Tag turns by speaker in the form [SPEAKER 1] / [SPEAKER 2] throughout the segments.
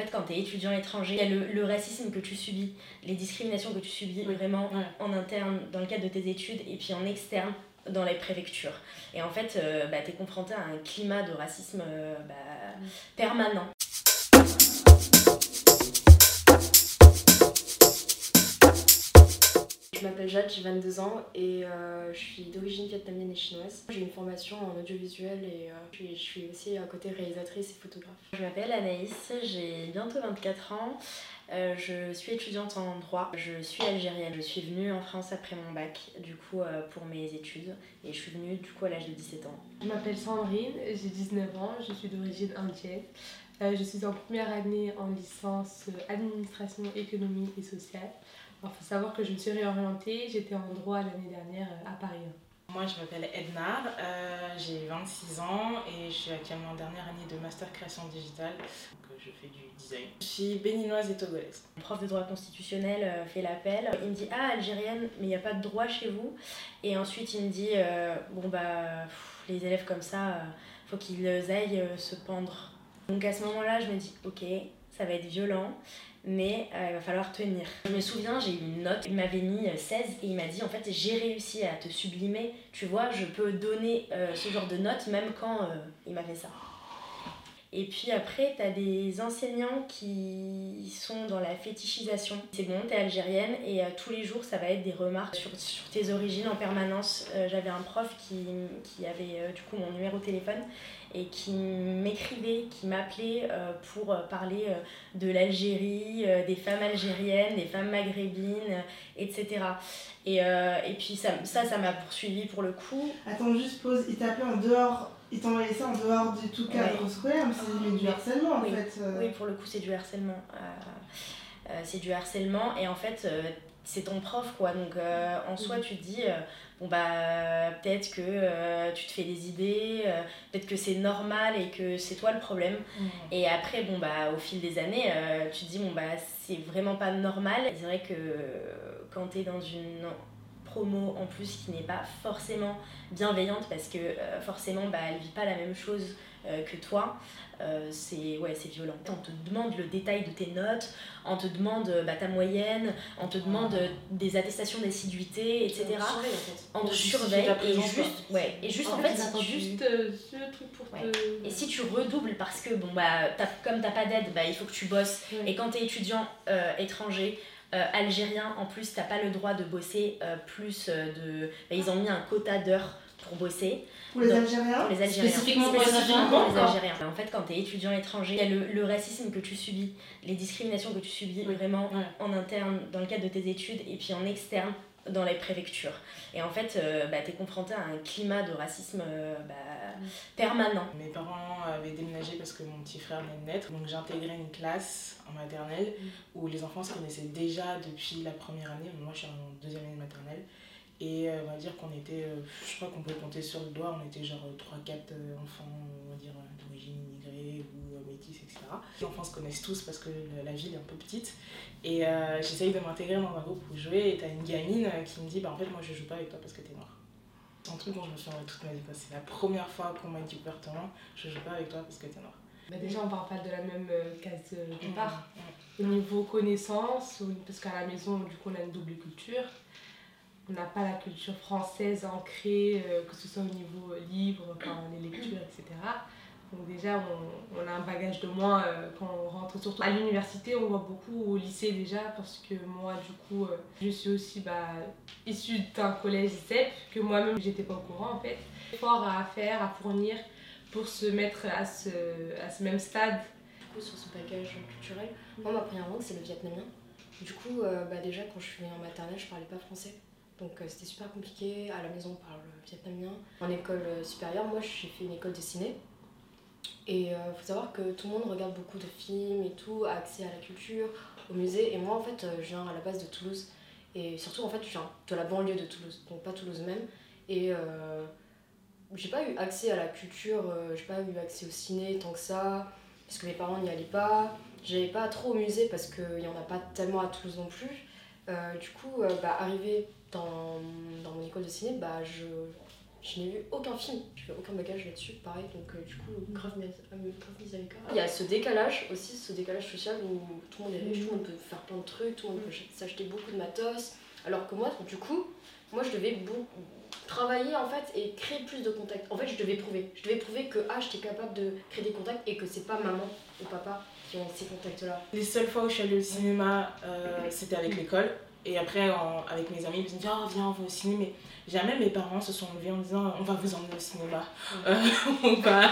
[SPEAKER 1] fait, quand tu es étudiant étranger, il y a le, le, racisme que tu subis, les discriminations que tu subis vraiment en interne dans le cadre de tes études et puis en externe dans les préfectures. Et en fait, euh, bah, tu es confronté à un climat de racisme euh, bah, permanent.
[SPEAKER 2] Je m'appelle Jade, j'ai 22 ans et euh, je suis d'origine vietnamienne et chinoise. J'ai une formation en audiovisuel et euh, je, suis, aussi à côté réalisatrice et photographe.
[SPEAKER 1] Je m'appelle Anaïs, j'ai bientôt 24 ans. Euh, je suis étudiante en droit, je suis algérienne. Je suis venue en France après mon bac, du coup, pour mes études. Et je suis venue, du coup, à l'âge de 17 ans.
[SPEAKER 3] Je m'appelle Sandrine, j'ai 19 ans, je suis d'origine indienne. je suis en première année en licence administration, économie et sociale. Il faut savoir que je me suis réorientée, j'étais en droit l'année dernière euh, à Paris.
[SPEAKER 4] Moi, je m'appelle Ednar, euh, j'ai 26 ans et je suis actuellement en dernière année de master création digitale. Donc, euh, je fais du design. Je suis béninoise et togolaise.
[SPEAKER 1] Mon prof de droit constitutionnel fait l'appel. Il me dit Ah, algérienne, mais il n'y a pas de droit chez vous? Et ensuite, il me dit Bon, bah, les élèves comme ça, faut qu'ils aillent se pendre. Donc, à ce moment-là, je me dis Ok, ça va être violent mais euh, il va falloir tenir. Je me souviens, j'ai eu une note, il m'avait mis 16 euh, et il m'a dit en fait j'ai réussi à te sublimer, tu vois, je peux donner euh, ce genre de note même quand il m'a fait ça. Et puis après, tu as des enseignants qui sont dans la fétichisation. C'est bon, tu algérienne et tous les jours, ça va être des remarques sur, sur tes origines en permanence. J'avais un prof qui, qui avait du coup mon numéro de téléphone et qui m'écrivait, qui m'appelait euh, pour euh, parler euh, de l'Algérie, des femmes algériennes, des femmes maghrébines, etc. Et, et puis ça, ça, ça m'a poursuivi pour le coup.
[SPEAKER 5] Attends, juste pause, il t'appelait en dehors il t'envoyait ça en dehors du tout cadre scolaire, mais c'est du harcèlement en fait.
[SPEAKER 1] Oui, pour le coup, c'est du harcèlement. c'est du harcèlement, et en fait, c'est ton prof, quoi. Donc, en soi, tu te dis, bon bah peut-être que euh, tu te fais des idées, euh, peut-être que c'est normal et que c'est toi le problème. Mm. Et après, bon bah au fil des années, euh, tu te dis bon bah c'est vraiment pas normal. C'est vrai que quand tu es dans une promo en plus qui n'est pas forcément bienveillante parce que forcément bah elle vit pas la même chose euh, que toi, euh, c'est ouais, violent. On te demande le détail de tes notes, on te demande bah, ta moyenne, on te demande des attestations d'assiduité, etc. On te surveille, et juste, ouais, et juste en, fait,
[SPEAKER 3] c'est juste euh, ce truc pour te...
[SPEAKER 1] Et si tu redoubles parce que bon bah as, comme t'as pas d'aide, bah, il faut que tu bosses. Et quand tu es étudiant étranger, algérien, en plus, t'as pas le droit de bosser plus de. Bah, ils ont mis un quota d'heures pour bosser.
[SPEAKER 5] Pour les Algériens
[SPEAKER 1] les Algériens.
[SPEAKER 2] Spécifiquement pour les Algériens
[SPEAKER 1] En fait, quand tu es étudiant étranger, il y a le, le, racisme que tu subis, les discriminations que tu subis vraiment en interne dans le cadre de tes études et puis en externe dans les préfectures. Et en fait, euh, bah, tu es confronté à un climat de racisme euh, bah, permanent.
[SPEAKER 4] Mes parents avaient déménagé parce que mon petit frère venait de naître. Donc j'ai intégré une classe en maternelle mm. où les enfants se connaissaient déjà depuis la première année. Moi, je suis en deuxième année de maternelle. Et euh, on va dire qu'on était, euh, je crois qu'on peut compter sur le doigt, on était genre 3-4 euh, enfants, on va dire, d'origine immigrée ou métis, etc. Les enfants se connaissent tous parce que la ville est un peu petite. Et j'essaye de m'intégrer dans un groupe où jouer et t'as une gamine qui me dit, bah en fait, moi je joue pas avec toi parce que t'es noir. C'est un truc dont je me souviens toute ma vie. C'est la première fois qu'on m'a dit ouvertement, je joue pas avec toi parce que t'es noir.
[SPEAKER 3] Bah déjà, on parle pas de la même case de départ. Au niveau connaissance, parce qu'à la maison, du coup, on a une double culture on n'a pas la culture française ancrée, euh, que ce soit au niveau euh, livre, enfin, les lectures, etc. Donc déjà, on, a un bagage de moins euh, quand on rentre, surtout à l'université, on voit beaucoup au lycée déjà, parce que moi, du coup, je suis aussi bah, issue d'un collège ZEP, que moi-même, j'étais pas au courant en fait. Fort à faire, à fournir pour se mettre à ce, à ce même stade.
[SPEAKER 2] sur ce bagage culturel, moi, ma première langue, c'est le vietnamien. Du coup, bah, déjà, quand je suis en maternelle, je parlais pas français. Donc euh, c'était super compliqué. À la maison, on parle vietnamien. En école euh, supérieure, moi, j'ai fait une école de ciné. Et il euh, faut savoir que tout le monde regarde beaucoup de films et tout, accès à la culture, au musée. Et moi, en fait, je viens à la base de Toulouse. Et surtout, en fait, je viens de la banlieue de Toulouse, donc pas Toulouse même. Et j'ai pas eu accès à la culture, j'ai pas eu accès au ciné tant que ça, parce que mes parents n'y allaient pas. J'allais pas trop au musée parce qu'il y en a pas tellement à Toulouse non plus. du coup, bah, arrivé dans, dans mon école de ciné, bah, je Je n'ai vu aucun film, je fais aucun bagage là-dessus, pareil, donc euh, du coup, grave mis, euh, grave à l'écart. Il y a ce décalage aussi, ce décalage social où tout le monde est riche, tout le monde peut faire plein de trucs, tout le monde peut s'acheter beaucoup de matos, alors que moi, du coup, moi je devais beaucoup travailler en fait et créer plus de contacts. En fait, je devais prouver. Je devais prouver que ah, j'étais capable de créer des contacts et que c'est pas maman ou papa qui ont ces contacts-là.
[SPEAKER 4] Les seules fois où je suis allée au cinéma, euh, c'était avec l'école. Et après, avec mes amis, ils me disaient Ah, viens, on va au cinéma. Mais jamais mes parents se sont levés en disant On va vous emmener au cinéma. Euh, on, va,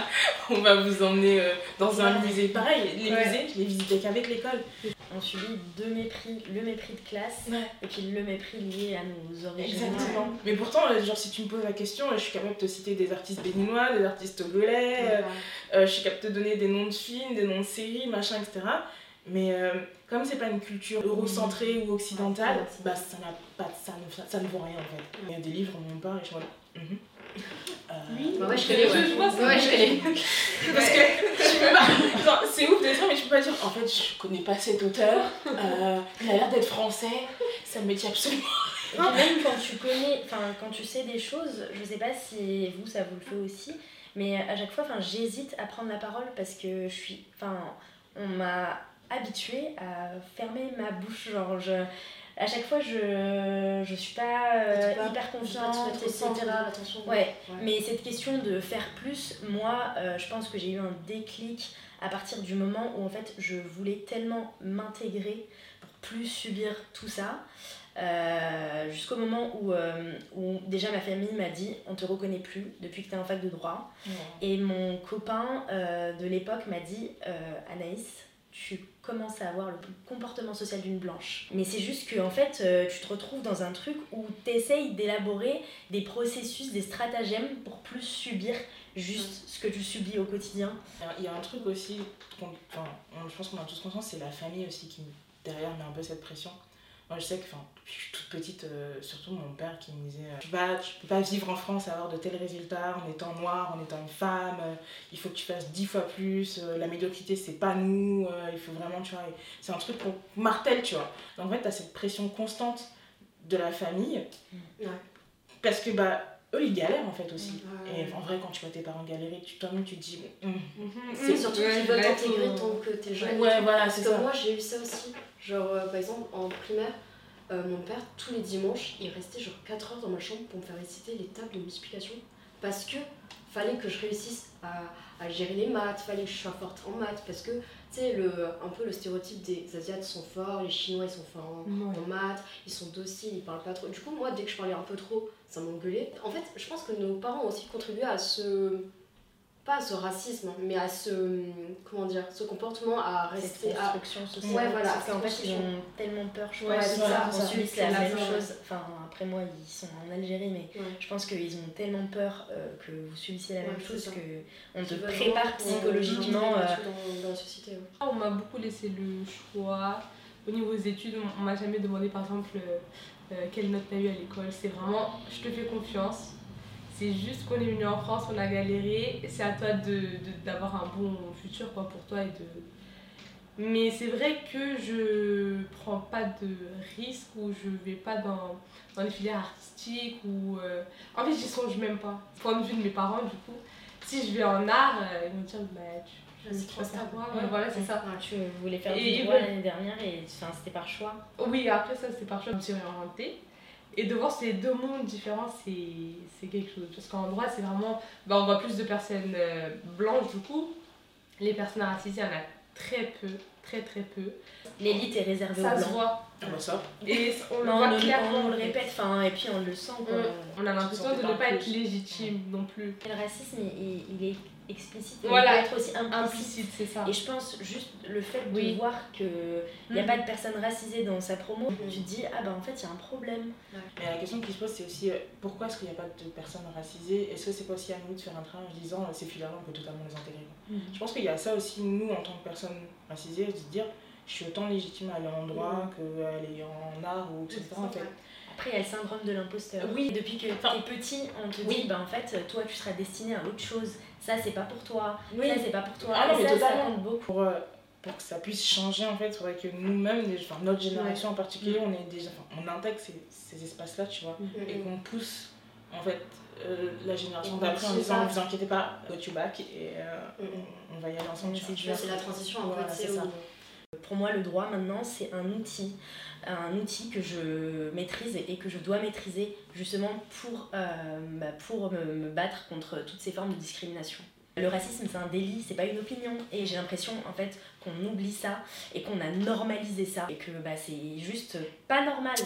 [SPEAKER 4] on va vous emmener euh, dans un musée. Pareil, les
[SPEAKER 1] Ouais.
[SPEAKER 4] musées, je les visitais qu'avec l'école.
[SPEAKER 1] On subit deux mépris, le mépris de classe et puis le mépris lié à nos origines.
[SPEAKER 4] Exactement. Mais pourtant, euh, genre, si tu me poses la question, je suis capable de te citer des artistes béninois, des artistes togolais. euh, Euh, je suis capable de te donner des noms de films, des noms de séries, machin, etc. Mais euh, comme c'est pas une culture eurocentrée ou occidentale, bah ça n'a pas, ça ne, ça ne vaut rien en fait. Il y a des livres, on m'en parle et je en mode, mhm. Euh,
[SPEAKER 2] Bah ouais, je connais, ouais.
[SPEAKER 3] Je vois ça.
[SPEAKER 2] Ouais, je connais.
[SPEAKER 4] Parce que je peux pas. c'est ouf des fois, mais je peux pas dire. En fait, je connais pas cet auteur. Euh, il a l'air d'être français. Ça me dit absolument.
[SPEAKER 1] Et puis même quand tu connais, enfin quand tu sais des choses, je sais pas si vous ça vous le fait aussi, mais à chaque fois, enfin j'hésite à prendre la parole parce que je suis, enfin on m'a habituée à fermer ma bouche, genre je, à chaque fois je, je suis pas euh,
[SPEAKER 2] pas-
[SPEAKER 1] hyper
[SPEAKER 2] pas
[SPEAKER 1] confiante,
[SPEAKER 2] mettre
[SPEAKER 1] etc. Ouais, mais cette question de faire plus, moi, euh, je pense que j'ai eu un déclic à partir du moment où en fait je voulais tellement m'intégrer pour plus subir tout ça. euh, jusqu'au moment où, euh, où déjà ma famille m'a dit on te reconnaît plus depuis que tu es en fac de droit et mon copain euh, de l'époque m'a dit Anaïs tu commences à avoir le comportement social d'une blanche. Mais c'est juste que en fait euh, tu te retrouves dans un truc où tu essayes d'élaborer des processus des stratagèmes pour plus subir juste ce que tu subis au quotidien.
[SPEAKER 4] Il y a un truc aussi, enfin, on- je pense qu'on a tous conscience, c'est la famille aussi qui, derrière, met un peu cette pression. Moi, je sais que, enfin, depuis que je suis toute petite, euh, surtout mon père qui me disait euh, Tu vas, tu peux pas vivre en France et avoir de tels résultats en étant noire, en étant une femme, euh, il faut que tu fasses dix fois plus, euh, la médiocrité, c'est pas nous, il faut vraiment, tu vois. C'est un truc qu'on martèle, tu vois. Donc, en fait, t'as cette pression constante de la famille,
[SPEAKER 2] Ouais.
[SPEAKER 4] parce que, bah, eux, ils galèrent en fait aussi.
[SPEAKER 2] Ouais.
[SPEAKER 4] Et en vrai, quand tu vois tes parents galérer, tu, toi-même, tu te dis Hum,
[SPEAKER 2] C'est surtout
[SPEAKER 3] Ouais,
[SPEAKER 2] qu'ils veulent t'intégrer tant que t'es jeune.
[SPEAKER 4] Ouais, voilà,
[SPEAKER 2] Parce
[SPEAKER 4] c'est
[SPEAKER 2] que
[SPEAKER 4] ça.
[SPEAKER 2] moi j'ai eu ça aussi. Genre euh, par exemple en primaire, euh, mon père tous les dimanches il restait genre 4 heures dans ma chambre pour me faire réciter les tables de multiplication. Parce que fallait que je réussisse à, à gérer les maths, fallait que je sois forte en maths. Parce que tu sais, le, un peu le stéréotype des Asiates sont forts, les Chinois ils sont forts en,
[SPEAKER 3] Ouais.
[SPEAKER 2] en maths, ils sont dociles, ils parlent pas trop. Du coup, moi dès que je parlais un peu trop, ça m'engueulait. En fait, je pense que nos parents ont aussi contribué à ce. Pas à ce racisme, mais à ce. comment dire, ce comportement à
[SPEAKER 1] cette
[SPEAKER 2] rester. à-
[SPEAKER 1] construction sociale
[SPEAKER 2] Ouais, voilà,
[SPEAKER 1] parce qu'en fait ils ont tellement peur je
[SPEAKER 2] Ouais,
[SPEAKER 1] pense
[SPEAKER 2] c'est
[SPEAKER 1] qu'on
[SPEAKER 2] ça, c'est
[SPEAKER 1] la même chose enfin après moi ils sont en Algérie mais
[SPEAKER 2] Ouais.
[SPEAKER 1] je pense qu'ils ont tellement peur euh, que vous subissiez la
[SPEAKER 2] Ouais,
[SPEAKER 1] même chose
[SPEAKER 2] ça.
[SPEAKER 1] que on te prépare
[SPEAKER 2] qu'on-
[SPEAKER 1] psychologiquement
[SPEAKER 2] qu'on
[SPEAKER 1] euh,
[SPEAKER 2] dans, dans la société. ouais.
[SPEAKER 3] On m'a beaucoup laissé le choix. Au niveau des études, on on m'a jamais demandé par exemple euh, euh, quelle note t'as eu à l'école. C'est vraiment, je te fais confiance. C'est juste qu'on est venu en France, on a galéré. C'est à toi de, de- d'avoir un bon futur quoi, pour toi et de. Mais c'est vrai que je prends pas de risques ou je vais pas dans, dans les filières artistiques ou. euh, En fait, j'y songe même pas. Point de vue de mes parents, du coup. Si je vais en art, euh, ils vont me dire, bah, tu, tu,
[SPEAKER 2] trop
[SPEAKER 3] quoi Ouais, Voilà, c'est ça.
[SPEAKER 1] tu voulais faire du droit l'année dernière et c'était par choix
[SPEAKER 3] Oui, après ça, c'est par choix. Je me suis réorientée. Et de voir ces deux mondes différents, c'est c'est quelque chose. Parce qu'en droit, c'est vraiment. Bah, on voit plus de personnes euh, blanches, du coup. Les personnes racisées, il y en a très peu, très très peu.
[SPEAKER 1] l'élite est réservée
[SPEAKER 3] Ça
[SPEAKER 1] aux
[SPEAKER 3] se
[SPEAKER 1] blancs
[SPEAKER 3] voit.
[SPEAKER 4] Ah bah ça.
[SPEAKER 3] Et on le
[SPEAKER 1] Non, on,
[SPEAKER 3] clairement.
[SPEAKER 1] on le répète enfin et puis on le sent quoi.
[SPEAKER 3] On a l'impression de ne pas
[SPEAKER 4] pas
[SPEAKER 3] être légitime non plus.
[SPEAKER 1] Et le racisme il, il est explicite mais
[SPEAKER 3] Voilà.
[SPEAKER 1] il peut être aussi implicite
[SPEAKER 3] Implicite, c'est ça.
[SPEAKER 1] Et je pense juste le fait
[SPEAKER 3] Oui.
[SPEAKER 1] de voir qu'il n'y a
[SPEAKER 3] Mm.
[SPEAKER 1] pas de personnes racisées dans sa promo,
[SPEAKER 2] Mhm.
[SPEAKER 1] tu te dis, ah bah en fait, il y a un problème.
[SPEAKER 4] Mais la question qui se pose, c'est aussi euh, pourquoi est-ce qu'il n'y a pas de personnes racisées? Est-ce que c'est pas aussi à nous de faire un travail en se disant euh, ces filles-là, on peut totalement les intégrer? Je pense qu'il y a ça aussi, nous, en tant que personnes racisées, de se dire je suis autant légitime à aller en droit qu'aller en art ou etc. En fait.
[SPEAKER 1] Après, il y a le syndrome de l'imposteur.
[SPEAKER 4] Oui.
[SPEAKER 1] Depuis que t'es petit, on te
[SPEAKER 4] Oui.
[SPEAKER 1] dit, bah en fait, toi, tu seras destiné à autre chose. Ça, c'est pas pour toi.
[SPEAKER 4] Oui.
[SPEAKER 1] Ça, c'est pas pour toi.
[SPEAKER 4] Ah non, mais
[SPEAKER 1] ça, compte beaucoup.
[SPEAKER 4] Pour, euh, pour que ça puisse changer, en fait, il faudrait que nous-mêmes, enfin, notre génération en particulier, on, est déjà, enfin, on intègre ces, ces espaces-là, tu vois, et qu'on pousse en fait euh, la génération
[SPEAKER 2] Et
[SPEAKER 4] d'après en disant
[SPEAKER 2] ça.
[SPEAKER 4] vous inquiétez pas, go to back et euh,
[SPEAKER 2] Mm, mm.
[SPEAKER 4] on va y aller ensemble. Tu
[SPEAKER 1] c'est
[SPEAKER 4] vois.
[SPEAKER 1] dur.
[SPEAKER 2] C'est la transition
[SPEAKER 4] Voilà,
[SPEAKER 2] sais,
[SPEAKER 4] c'est ça.
[SPEAKER 2] où-
[SPEAKER 1] Pour moi, le droit maintenant, c'est un outil, un outil que je maîtrise et que je dois maîtriser justement pour, euh, bah, pour me, me battre contre toutes ces formes de discrimination. Le racisme, c'est un délit, c'est pas une opinion. Et j'ai l'impression en fait qu'on oublie ça et qu'on a normalisé ça et que bah, c'est juste pas normal.